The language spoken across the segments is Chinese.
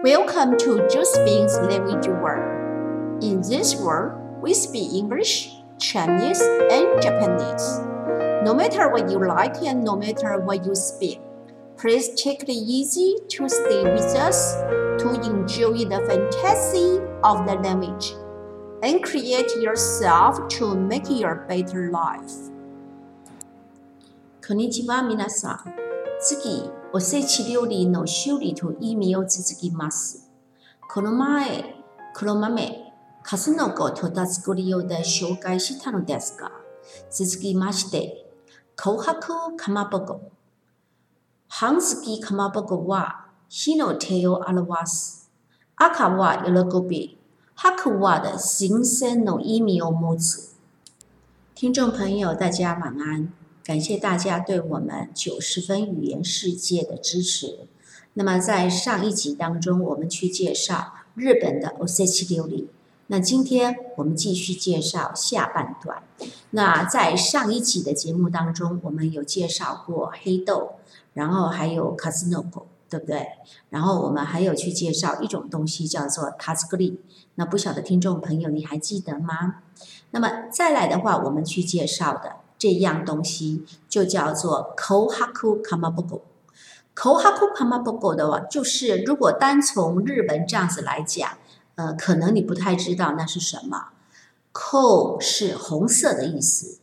Welcome to Josephine's Language World. In this world, we speak English, Chinese, and Japanese. No matter what you like and no matter what you speak, please take it easy to stay with us to enjoy the fantasy of the language and create yourself to make your better life. こんにちは、皆さん。次、 おせち料理の修理と意味を続きます。この前、黒豆、カスノコとた作りをで紹介したのですが、続きまして、紅白かまぼこ。半月きかまぼこは火の手を表す。赤は喜び、白は的新鮮の意味を持つ。听众朋友，大家晚安。 感谢大家对我们九十分语言世界的支持。那么在上一集当中，我们去介绍日本的 o s e c h i 料理。那今天我们继续介绍下半段。那在上一集的节目当中，我们有介绍过黑豆，然后还有 k a z u n o k o 对不对？然后我们还有去介绍一种东西叫做 t a z u k i 那不晓得听众朋友你还记得吗？那么再来的话，我们去介绍的。这样东西就叫做 kohaku kamaboko。kohaku kamaboko 的话，就是如果单从日文这样子来讲，呃，可能你不太知道那是什么。ko 是红色的意思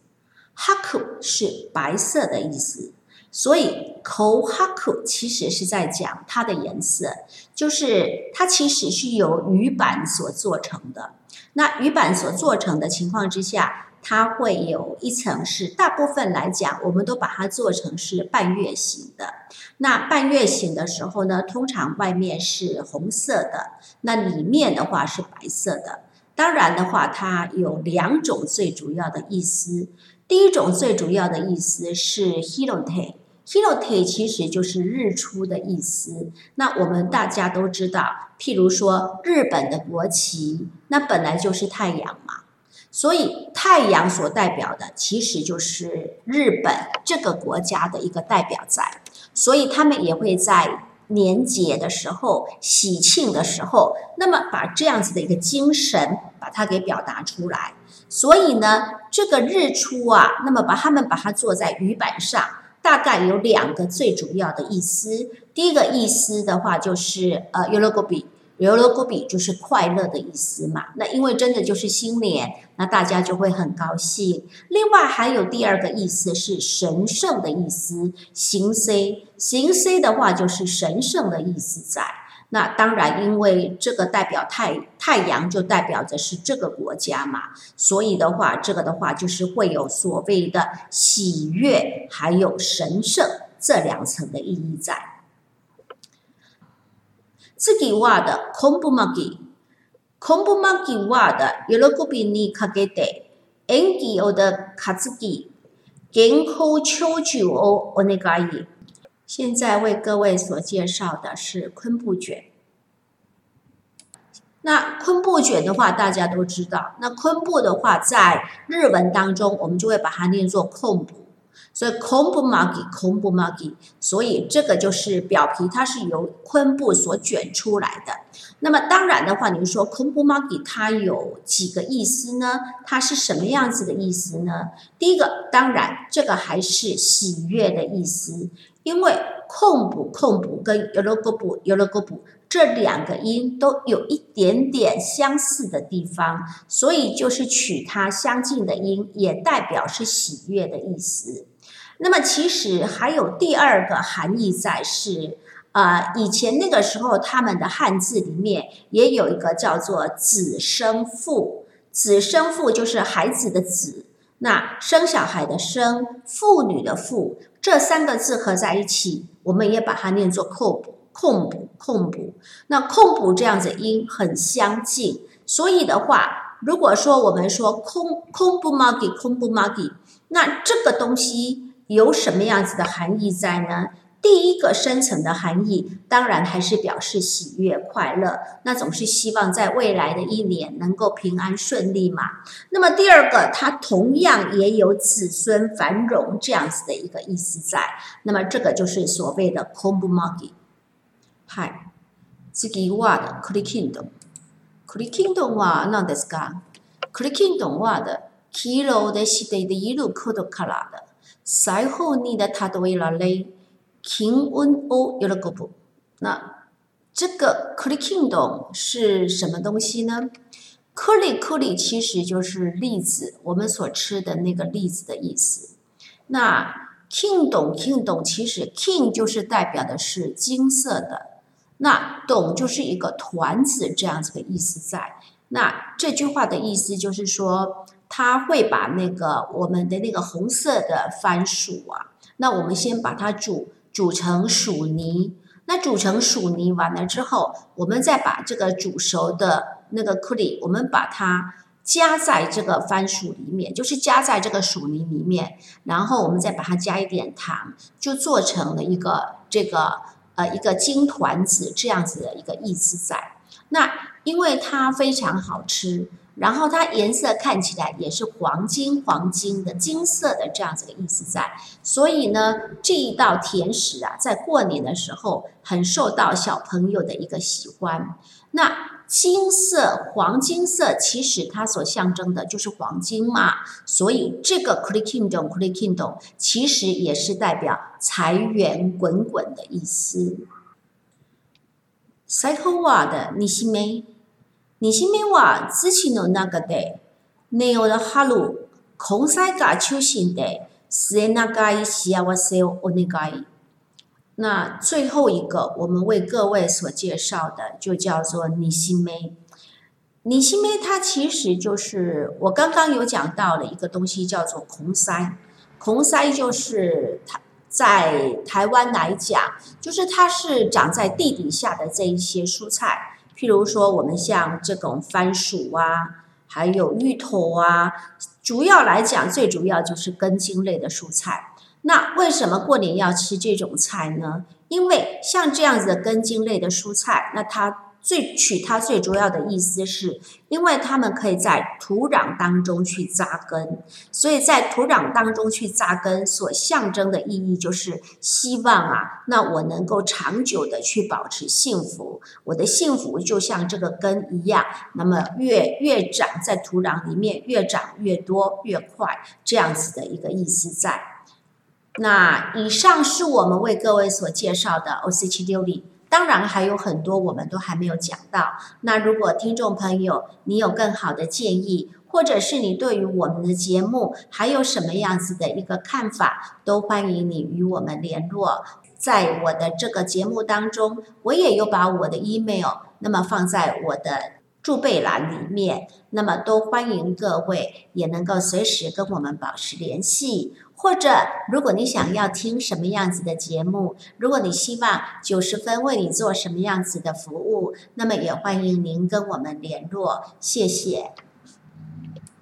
，haku 是白色的意思，所以 kohaku 其实是在讲它的颜色，就是它其实是由鱼板所做成的。那鱼板所做成的情况之下。它会有一层是大部分来讲，我们都把它做成是半月形的。那半月形的时候呢，通常外面是红色的，那里面的话是白色的。当然的话，它有两种最主要的意思。第一种最主要的意思是 hirote，hirote 其实就是日出的意思。那我们大家都知道，譬如说日本的国旗，那本来就是太阳嘛。所以太阳所代表的其实就是日本这个国家的一个代表在，所以他们也会在年节的时候、喜庆的时候，那么把这样子的一个精神把它给表达出来。所以呢，这个日出啊，那么把他们把它做在鱼板上，大概有两个最主要的意思。第一个意思的话就是呃 y o l o g o b i y o l o g o b i 就是快乐的意思嘛。那因为真的就是新年。那大家就会很高兴。另外还有第二个意思是神圣的意思，行 C 行 C 的话就是神圣的意思在。那当然，因为这个代表太太阳，就代表着是这个国家嘛，所以的话，这个的话就是会有所谓的喜悦，还有神圣这两层的意义在。自己画的恐怖 m a 恐怖マギは的喜びにかけて演技を的卡自己健康求救をお願い。现在为各位所介绍的是昆布卷。那昆布卷的话，大家都知道。那昆布的话，在日文当中，我们就会把它念作控布。 所以，kombo magi，kombo magi，所以这个就是表皮，它是由昆布所卷出来的。那么当然的话，你说 kombo magi 它有几个意思呢？它是什么样子的意思呢？第一个，当然这个还是喜悦的意思，因为控布控布跟 yorogobu yorogobu 这两个音都有一点点相似的地方，所以就是取它相近的音，也代表是喜悦的意思。那么其实还有第二个含义在是，呃，以前那个时候他们的汉字里面也有一个叫做子生父，子生父就是孩子的子，那生小孩的生，妇女的妇，这三个字合在一起，我们也把它念作扣补、控补、控补。那控补这样子音很相近，所以的话，如果说我们说空空不 m a g 空不 m a g 那这个东西。有什么样子的含义在呢？第一个深层的含义，当然还是表示喜悦快乐，那总是希望在未来的一年能够平安顺利嘛。那么第二个，它同样也有子孙繁荣这样子的一个意思在。那么这个就是所谓的 k o m b u m a g i 嗨， 次はクリキンドン。クリキンドンは何ですか？クリキンドンは的黄色的していることから的。最後に的它的为了嘞，平温を喜ぶ。那这个クリキンドン是什么东西呢？颗粒颗粒其实就是栗子，我们所吃的那个栗子的意思。那 kingdom kingdom 其实 king 就是代表的是金色的。 那懂就是一个团子这样子的意思在。那这句话的意思就是说，他会把那个我们的那个红色的番薯啊，那我们先把它煮煮成薯泥。那煮成薯泥完了之后，我们再把这个煮熟的那个颗粒，我们把它加在这个番薯里面，就是加在这个薯泥里面，然后我们再把它加一点糖，就做成了一个这个。呃，一个金团子这样子的一个意思在。那因为它非常好吃，然后它颜色看起来也是黄金黄金的金色的这样子的意思在，所以呢，这一道甜食啊，在过年的时候很受到小朋友的一个喜欢。那。金色、黄金色，其实它所象征的就是黄金嘛，所以这个 c l i k i n g d o m c l i k i n g d o m 其实也是代表财源滚滚的意思。最後は的西目、西目は土の中でネオの春、根菜が中心で末永い幸せをお願い。那最后一个，我们为各位所介绍的就叫做尼西梅。尼西梅它其实就是我刚刚有讲到的一个东西，叫做孔塞。孔塞就是它在台湾来讲，就是它是长在地底下的这一些蔬菜， 譬如说我们像这种番薯啊，还有芋头啊，主要来讲，最主要就是根茎类的蔬菜。那为什么过年要吃这种菜呢？因为像这样子的根茎类的蔬菜，那它最取它最主要的意思是，因为它们可以在土壤当中去扎根，所以在土壤当中去扎根所象征的意义就是希望啊，那我能够长久的去保持幸福，我的幸福就像这个根一样，那么越越长在土壤里面越长越多越快，这样子的一个意思在。那以上是我们为各位所介绍的 O C 七六零，当然还有很多我们都还没有讲到。那如果听众朋友你有更好的建议，或者是你对于我们的节目还有什么样子的一个看法，都欢迎你与我们联络。在我的这个节目当中，我也有把我的 email 那么放在我的注备栏里面，那么都欢迎各位也能够随时跟我们保持联系。或者，如果你想要听什么样子的节目，如果你希望九十分为你做什么样子的服务，那么也欢迎您跟我们联络。谢谢。